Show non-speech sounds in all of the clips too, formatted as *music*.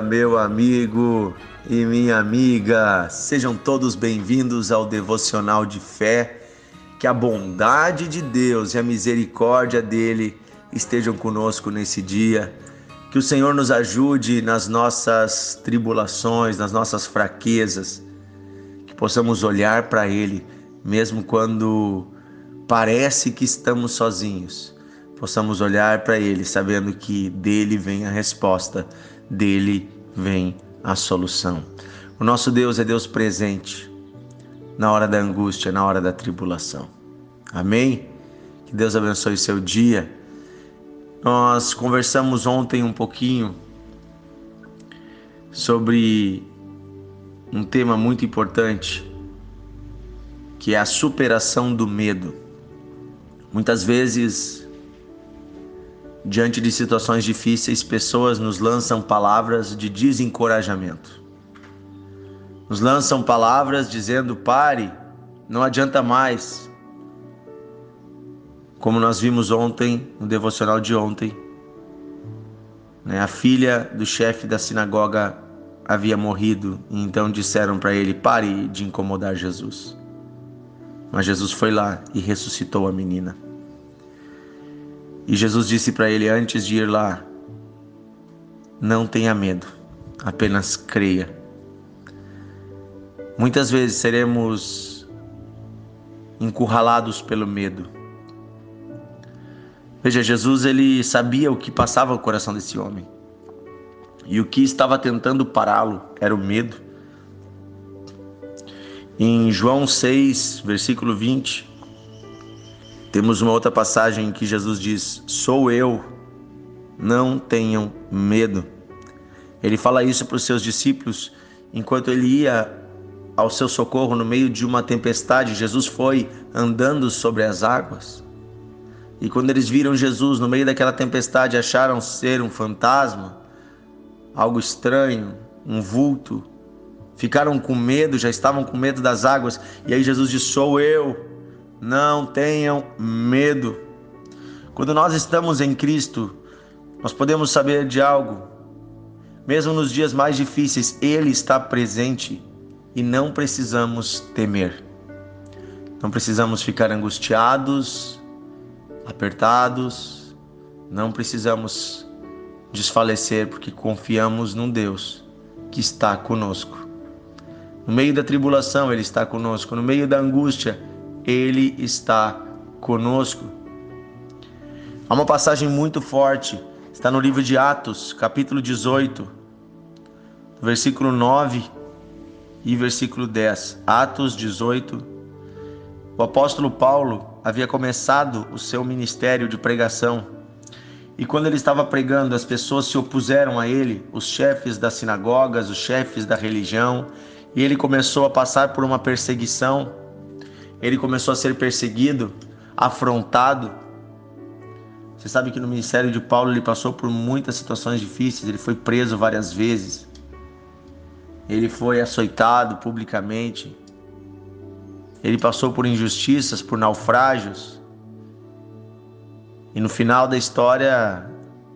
meu amigo e minha amiga. Sejam todos bem-vindos ao Devocional de Fé. Que a bondade de Deus e a misericórdia dele estejam conosco nesse dia. Que o Senhor nos ajude nas nossas tribulações, nas nossas fraquezas. Que possamos olhar para Ele, mesmo quando parece que estamos sozinhos possamos olhar para Ele sabendo que dele vem a resposta, dele vem a solução. O nosso Deus é Deus presente na hora da angústia, na hora da tribulação. Amém? Que Deus abençoe seu dia. Nós conversamos ontem um pouquinho sobre um tema muito importante, que é a superação do medo. Muitas vezes Diante de situações difíceis, pessoas nos lançam palavras de desencorajamento. Nos lançam palavras dizendo: pare, não adianta mais. Como nós vimos ontem, no devocional de ontem, né, a filha do chefe da sinagoga havia morrido, e então disseram para ele: pare de incomodar Jesus. Mas Jesus foi lá e ressuscitou a menina. E Jesus disse para ele antes de ir lá: Não tenha medo, apenas creia. Muitas vezes seremos encurralados pelo medo. Veja, Jesus ele sabia o que passava no coração desse homem. E o que estava tentando pará-lo era o medo. Em João 6, versículo 20, temos uma outra passagem em que Jesus diz: Sou eu, não tenham medo. Ele fala isso para os seus discípulos enquanto ele ia ao seu socorro no meio de uma tempestade. Jesus foi andando sobre as águas. E quando eles viram Jesus no meio daquela tempestade, acharam ser um fantasma, algo estranho, um vulto. Ficaram com medo, já estavam com medo das águas. E aí Jesus disse: Sou eu não tenham medo. Quando nós estamos em Cristo, nós podemos saber de algo. Mesmo nos dias mais difíceis, Ele está presente e não precisamos temer. Não precisamos ficar angustiados, apertados, não precisamos desfalecer porque confiamos num Deus que está conosco. No meio da tribulação, Ele está conosco. No meio da angústia, ele está conosco. Há uma passagem muito forte, está no livro de Atos, capítulo 18, versículo 9 e versículo 10. Atos 18. O apóstolo Paulo havia começado o seu ministério de pregação. E quando ele estava pregando, as pessoas se opuseram a ele, os chefes das sinagogas, os chefes da religião, e ele começou a passar por uma perseguição ele começou a ser perseguido, afrontado. Você sabe que no ministério de Paulo ele passou por muitas situações difíceis, ele foi preso várias vezes. Ele foi açoitado publicamente. Ele passou por injustiças, por naufrágios. E no final da história,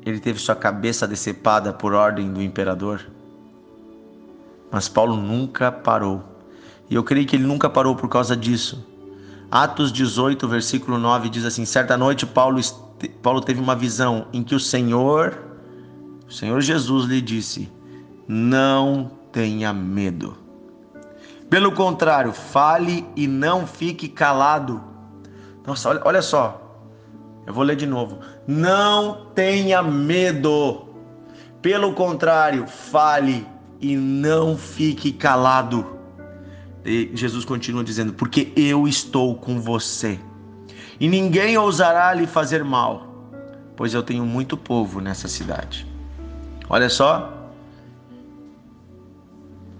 ele teve sua cabeça decepada por ordem do imperador. Mas Paulo nunca parou. E eu creio que ele nunca parou por causa disso. Atos 18, versículo 9 diz assim: Certa noite Paulo, Paulo teve uma visão em que o Senhor, o Senhor Jesus lhe disse: Não tenha medo. Pelo contrário, fale e não fique calado. Nossa, olha, olha só. Eu vou ler de novo. Não tenha medo. Pelo contrário, fale e não fique calado. E Jesus continua dizendo: Porque eu estou com você, e ninguém ousará lhe fazer mal, pois eu tenho muito povo nessa cidade. Olha só.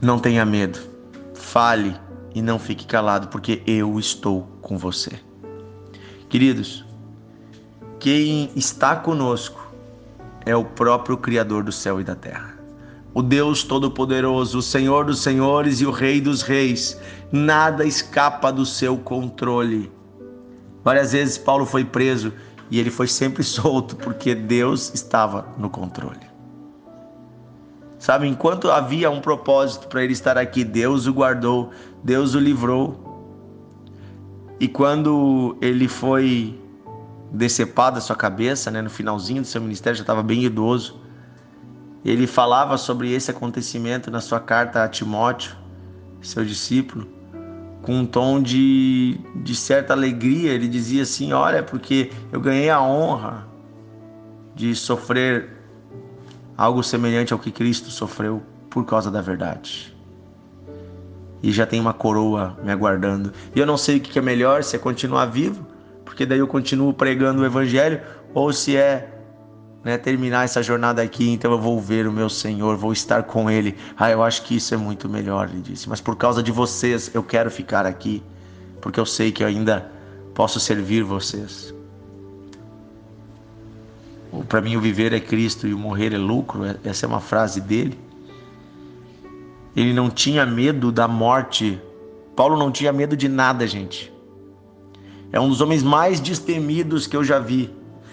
Não tenha medo, fale e não fique calado, porque eu estou com você. Queridos, quem está conosco é o próprio Criador do céu e da terra o Deus Todo-Poderoso, o Senhor dos Senhores e o Rei dos Reis. Nada escapa do seu controle. Várias vezes Paulo foi preso e ele foi sempre *laughs* solto porque Deus estava no controle. Sabe, enquanto havia um propósito para ele estar aqui, Deus o guardou, Deus o livrou. E quando ele foi decepado a sua cabeça, né, no finalzinho do seu ministério, já estava bem idoso, ele falava sobre esse acontecimento na sua carta a Timóteo, seu discípulo, com um tom de, de certa alegria. Ele dizia assim: Olha, porque eu ganhei a honra de sofrer algo semelhante ao que Cristo sofreu por causa da verdade. E já tem uma coroa me aguardando. E eu não sei o que é melhor, se é continuar vivo, porque daí eu continuo pregando o Evangelho, ou se é né, terminar essa jornada aqui, então eu vou ver o meu Senhor, vou estar com Ele. Ah, eu acho que isso é muito melhor, ele disse. Mas por causa de vocês, eu quero ficar aqui, porque eu sei que eu ainda posso servir vocês. Para mim, o viver é Cristo e o morrer é lucro. É, essa é uma frase dele. Ele não tinha medo da morte. Paulo não tinha medo de nada, gente. É um dos homens mais destemidos que eu já vi.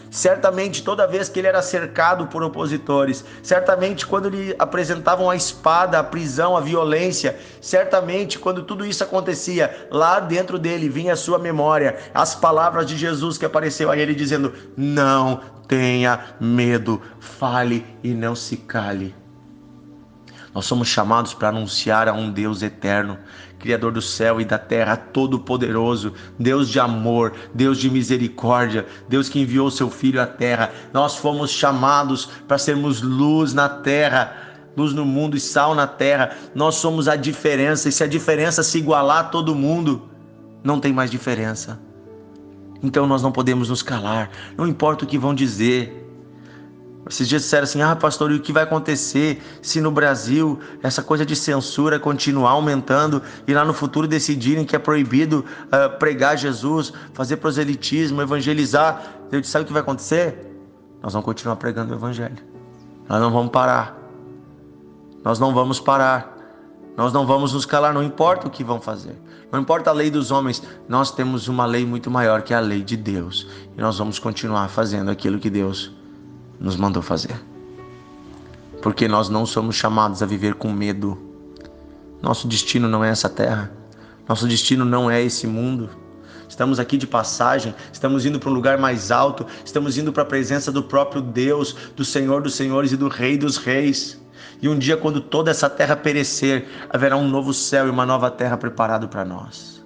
Certamente, toda vez que ele era cercado por opositores, certamente, quando lhe apresentavam a espada, a prisão, a violência, certamente, quando tudo isso acontecia, lá dentro dele vinha a sua memória, as palavras de Jesus que apareceu a ele dizendo: Não tenha medo, fale e não se cale. Nós somos chamados para anunciar a um Deus eterno, Criador do céu e da terra, todo-poderoso, Deus de amor, Deus de misericórdia, Deus que enviou seu Filho à terra. Nós fomos chamados para sermos luz na terra, luz no mundo e sal na terra. Nós somos a diferença, e se a diferença se igualar a todo mundo, não tem mais diferença. Então nós não podemos nos calar, não importa o que vão dizer, esses dias disseram assim: ah, pastor, e o que vai acontecer se no Brasil essa coisa de censura continuar aumentando e lá no futuro decidirem que é proibido uh, pregar Jesus, fazer proselitismo, evangelizar? Eu disse: sabe o que vai acontecer? Nós vamos continuar pregando o evangelho. Nós não vamos parar. Nós não vamos parar. Nós não vamos nos calar, não importa o que vão fazer. Não importa a lei dos homens, nós temos uma lei muito maior que a lei de Deus. E nós vamos continuar fazendo aquilo que Deus nos mandou fazer. Porque nós não somos chamados a viver com medo. Nosso destino não é essa terra. Nosso destino não é esse mundo. Estamos aqui de passagem, estamos indo para um lugar mais alto, estamos indo para a presença do próprio Deus, do Senhor dos Senhores e do Rei dos Reis. E um dia, quando toda essa terra perecer, haverá um novo céu e uma nova terra preparado para nós.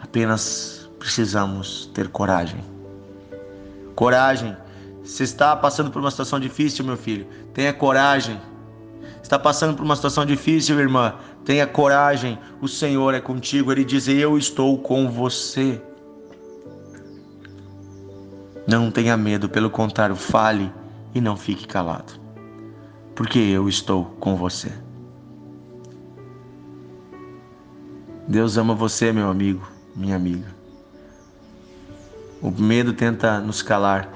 Apenas precisamos ter coragem. Coragem se está passando por uma situação difícil, meu filho, tenha coragem. Está passando por uma situação difícil, irmã, tenha coragem. O Senhor é contigo. Ele diz: Eu estou com você. Não tenha medo, pelo contrário, fale e não fique calado, porque eu estou com você. Deus ama você, meu amigo, minha amiga. O medo tenta nos calar,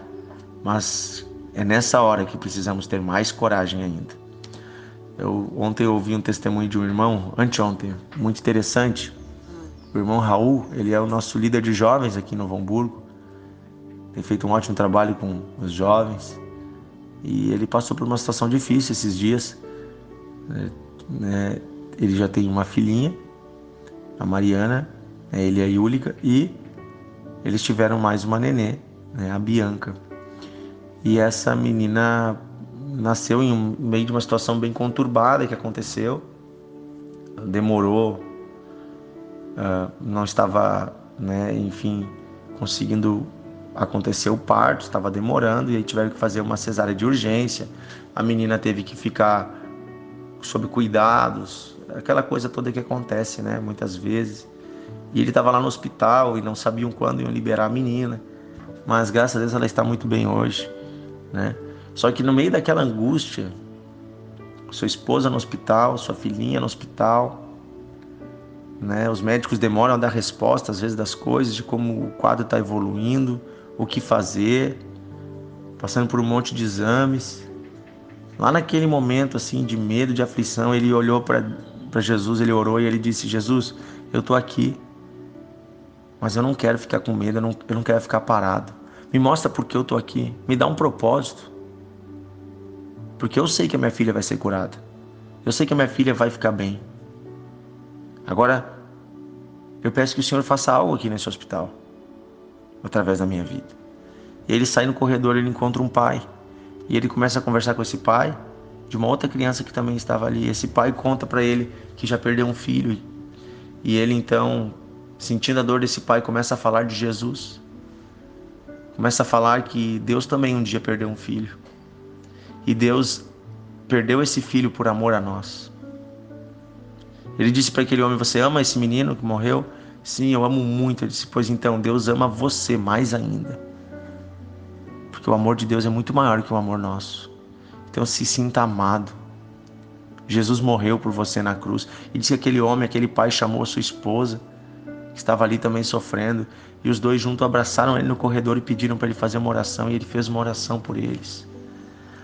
mas é nessa hora que precisamos ter mais coragem ainda. Eu ontem ouvi um testemunho de um irmão, anteontem, muito interessante. O irmão Raul, ele é o nosso líder de jovens aqui no Hamburgo. Tem feito um ótimo trabalho com os jovens. E ele passou por uma situação difícil esses dias. Né? Ele já tem uma filhinha, a Mariana, né? ele e a Yúlica, e eles tiveram mais uma nenê, né? a Bianca. E essa menina nasceu em meio de uma situação bem conturbada que aconteceu. Demorou, uh, não estava, né, enfim, conseguindo acontecer o parto, estava demorando e aí tiveram que fazer uma cesárea de urgência. A menina teve que ficar sob cuidados, aquela coisa toda que acontece, né, muitas vezes. E ele estava lá no hospital e não sabiam quando iam liberar a menina. Mas graças a Deus ela está muito bem hoje né? Só que no meio daquela angústia, sua esposa no hospital, sua filhinha no hospital, né? Os médicos demoram a dar resposta às vezes das coisas, de como o quadro está evoluindo, o que fazer, passando por um monte de exames. Lá naquele momento assim de medo, de aflição, ele olhou para Jesus, ele orou e ele disse: Jesus, eu estou aqui, mas eu não quero ficar com medo, eu não, eu não quero ficar parado. Me mostra por que eu estou aqui. Me dá um propósito. porque eu sei que a minha filha vai ser curada. Eu sei que a minha filha vai ficar bem. Agora, eu peço que o Senhor faça algo aqui nesse hospital, através da minha vida. E ele sai no corredor, ele encontra um pai. E ele começa a conversar com esse pai de uma outra criança que também estava ali. Esse pai conta para ele que já perdeu um filho. E ele então, sentindo a dor desse pai, começa a falar de Jesus. Começa a falar que Deus também um dia perdeu um filho. E Deus perdeu esse filho por amor a nós. Ele disse para aquele homem: Você ama esse menino que morreu? Sim, eu amo muito. Ele disse: Pois então, Deus ama você mais ainda. Porque o amor de Deus é muito maior que o amor nosso. Então se sinta amado. Jesus morreu por você na cruz. E disse que aquele homem, aquele pai chamou a sua esposa, estava ali também sofrendo, e os dois juntos abraçaram ele no corredor e pediram para ele fazer uma oração, e ele fez uma oração por eles.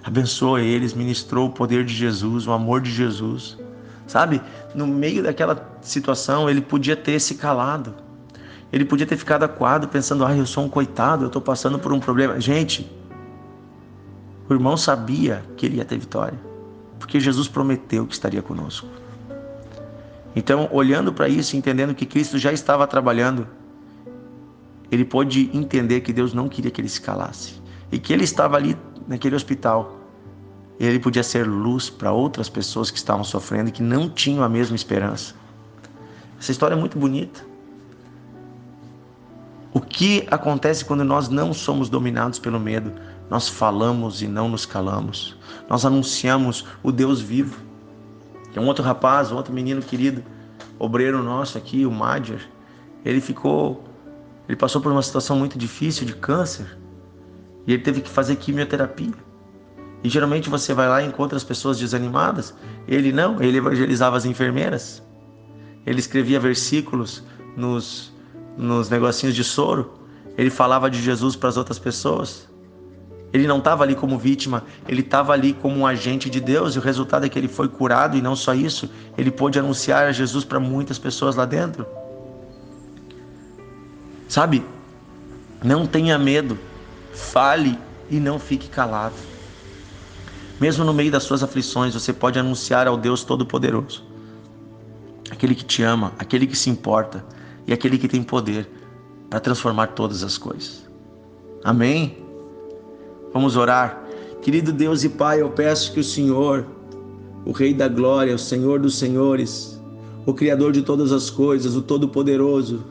Abençoou eles, ministrou o poder de Jesus, o amor de Jesus. Sabe, no meio daquela situação, ele podia ter se calado. Ele podia ter ficado acuado, pensando: ah, eu sou um coitado, eu estou passando por um problema. Gente, o irmão sabia que ele ia ter vitória, porque Jesus prometeu que estaria conosco. Então, olhando para isso, entendendo que Cristo já estava trabalhando, ele pôde entender que Deus não queria que ele se calasse e que ele estava ali naquele hospital. Ele podia ser luz para outras pessoas que estavam sofrendo e que não tinham a mesma esperança. Essa história é muito bonita. O que acontece quando nós não somos dominados pelo medo? Nós falamos e não nos calamos. Nós anunciamos o Deus vivo. Tem um outro rapaz, um outro menino querido, obreiro nosso aqui, o Madjer. Ele ficou, ele passou por uma situação muito difícil de câncer e ele teve que fazer quimioterapia. E geralmente você vai lá e encontra as pessoas desanimadas. Ele não, ele evangelizava as enfermeiras. Ele escrevia versículos nos, nos negocinhos de soro. Ele falava de Jesus para as outras pessoas. Ele não estava ali como vítima, ele estava ali como um agente de Deus, e o resultado é que ele foi curado, e não só isso, ele pôde anunciar a Jesus para muitas pessoas lá dentro. Sabe? Não tenha medo, fale e não fique calado. Mesmo no meio das suas aflições, você pode anunciar ao Deus Todo-Poderoso, aquele que te ama, aquele que se importa e aquele que tem poder para transformar todas as coisas. Amém? Vamos orar. Querido Deus e Pai, eu peço que o Senhor, o Rei da Glória, o Senhor dos Senhores, o Criador de todas as coisas, o Todo-Poderoso,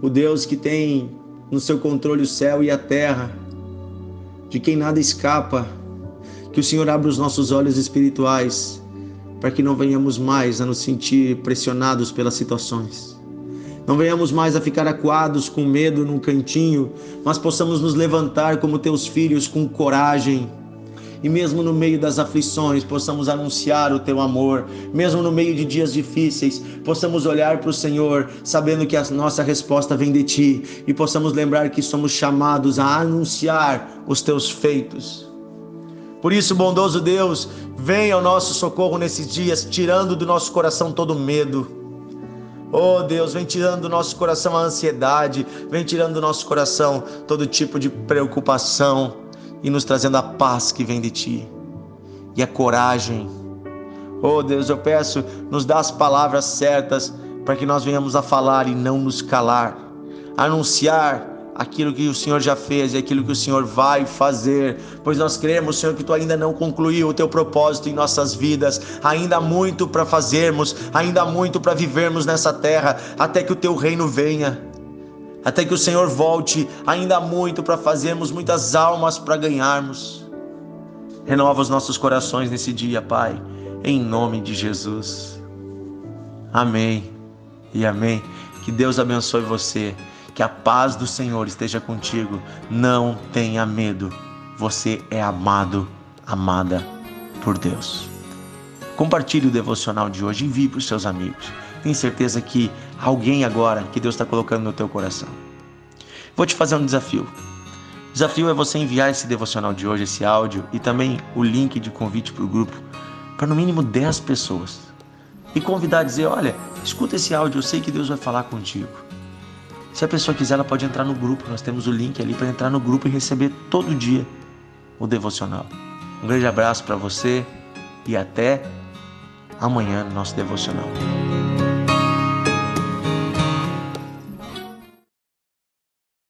o Deus que tem no seu controle o céu e a terra, de quem nada escapa, que o Senhor abra os nossos olhos espirituais para que não venhamos mais a nos sentir pressionados pelas situações não venhamos mais a ficar acuados com medo num cantinho, mas possamos nos levantar como teus filhos com coragem. E mesmo no meio das aflições, possamos anunciar o teu amor. Mesmo no meio de dias difíceis, possamos olhar para o Senhor, sabendo que a nossa resposta vem de ti. E possamos lembrar que somos chamados a anunciar os teus feitos. Por isso, bondoso Deus, venha ao nosso socorro nesses dias, tirando do nosso coração todo medo Oh Deus, vem tirando do nosso coração a ansiedade, vem tirando do nosso coração todo tipo de preocupação e nos trazendo a paz que vem de Ti e a coragem. Oh Deus, eu peço, nos dá as palavras certas para que nós venhamos a falar e não nos calar, anunciar aquilo que o Senhor já fez e aquilo que o Senhor vai fazer, pois nós cremos, Senhor, que tu ainda não concluiu o teu propósito em nossas vidas, ainda há muito para fazermos, ainda há muito para vivermos nessa terra, até que o teu reino venha. Até que o Senhor volte, ainda há muito para fazermos, muitas almas para ganharmos. Renova os nossos corações nesse dia, Pai, em nome de Jesus. Amém e amém. Que Deus abençoe você. Que a paz do Senhor esteja contigo. Não tenha medo. Você é amado, amada por Deus. Compartilhe o devocional de hoje envie para os seus amigos. Tenho certeza que alguém agora que Deus está colocando no teu coração. Vou te fazer um desafio. O desafio é você enviar esse devocional de hoje, esse áudio e também o link de convite para o grupo para no mínimo 10 pessoas. E convidar a dizer: olha, escuta esse áudio, eu sei que Deus vai falar contigo. Se a pessoa quiser, ela pode entrar no grupo. Nós temos o link ali para entrar no grupo e receber todo dia o devocional. Um grande abraço para você e até amanhã no nosso devocional.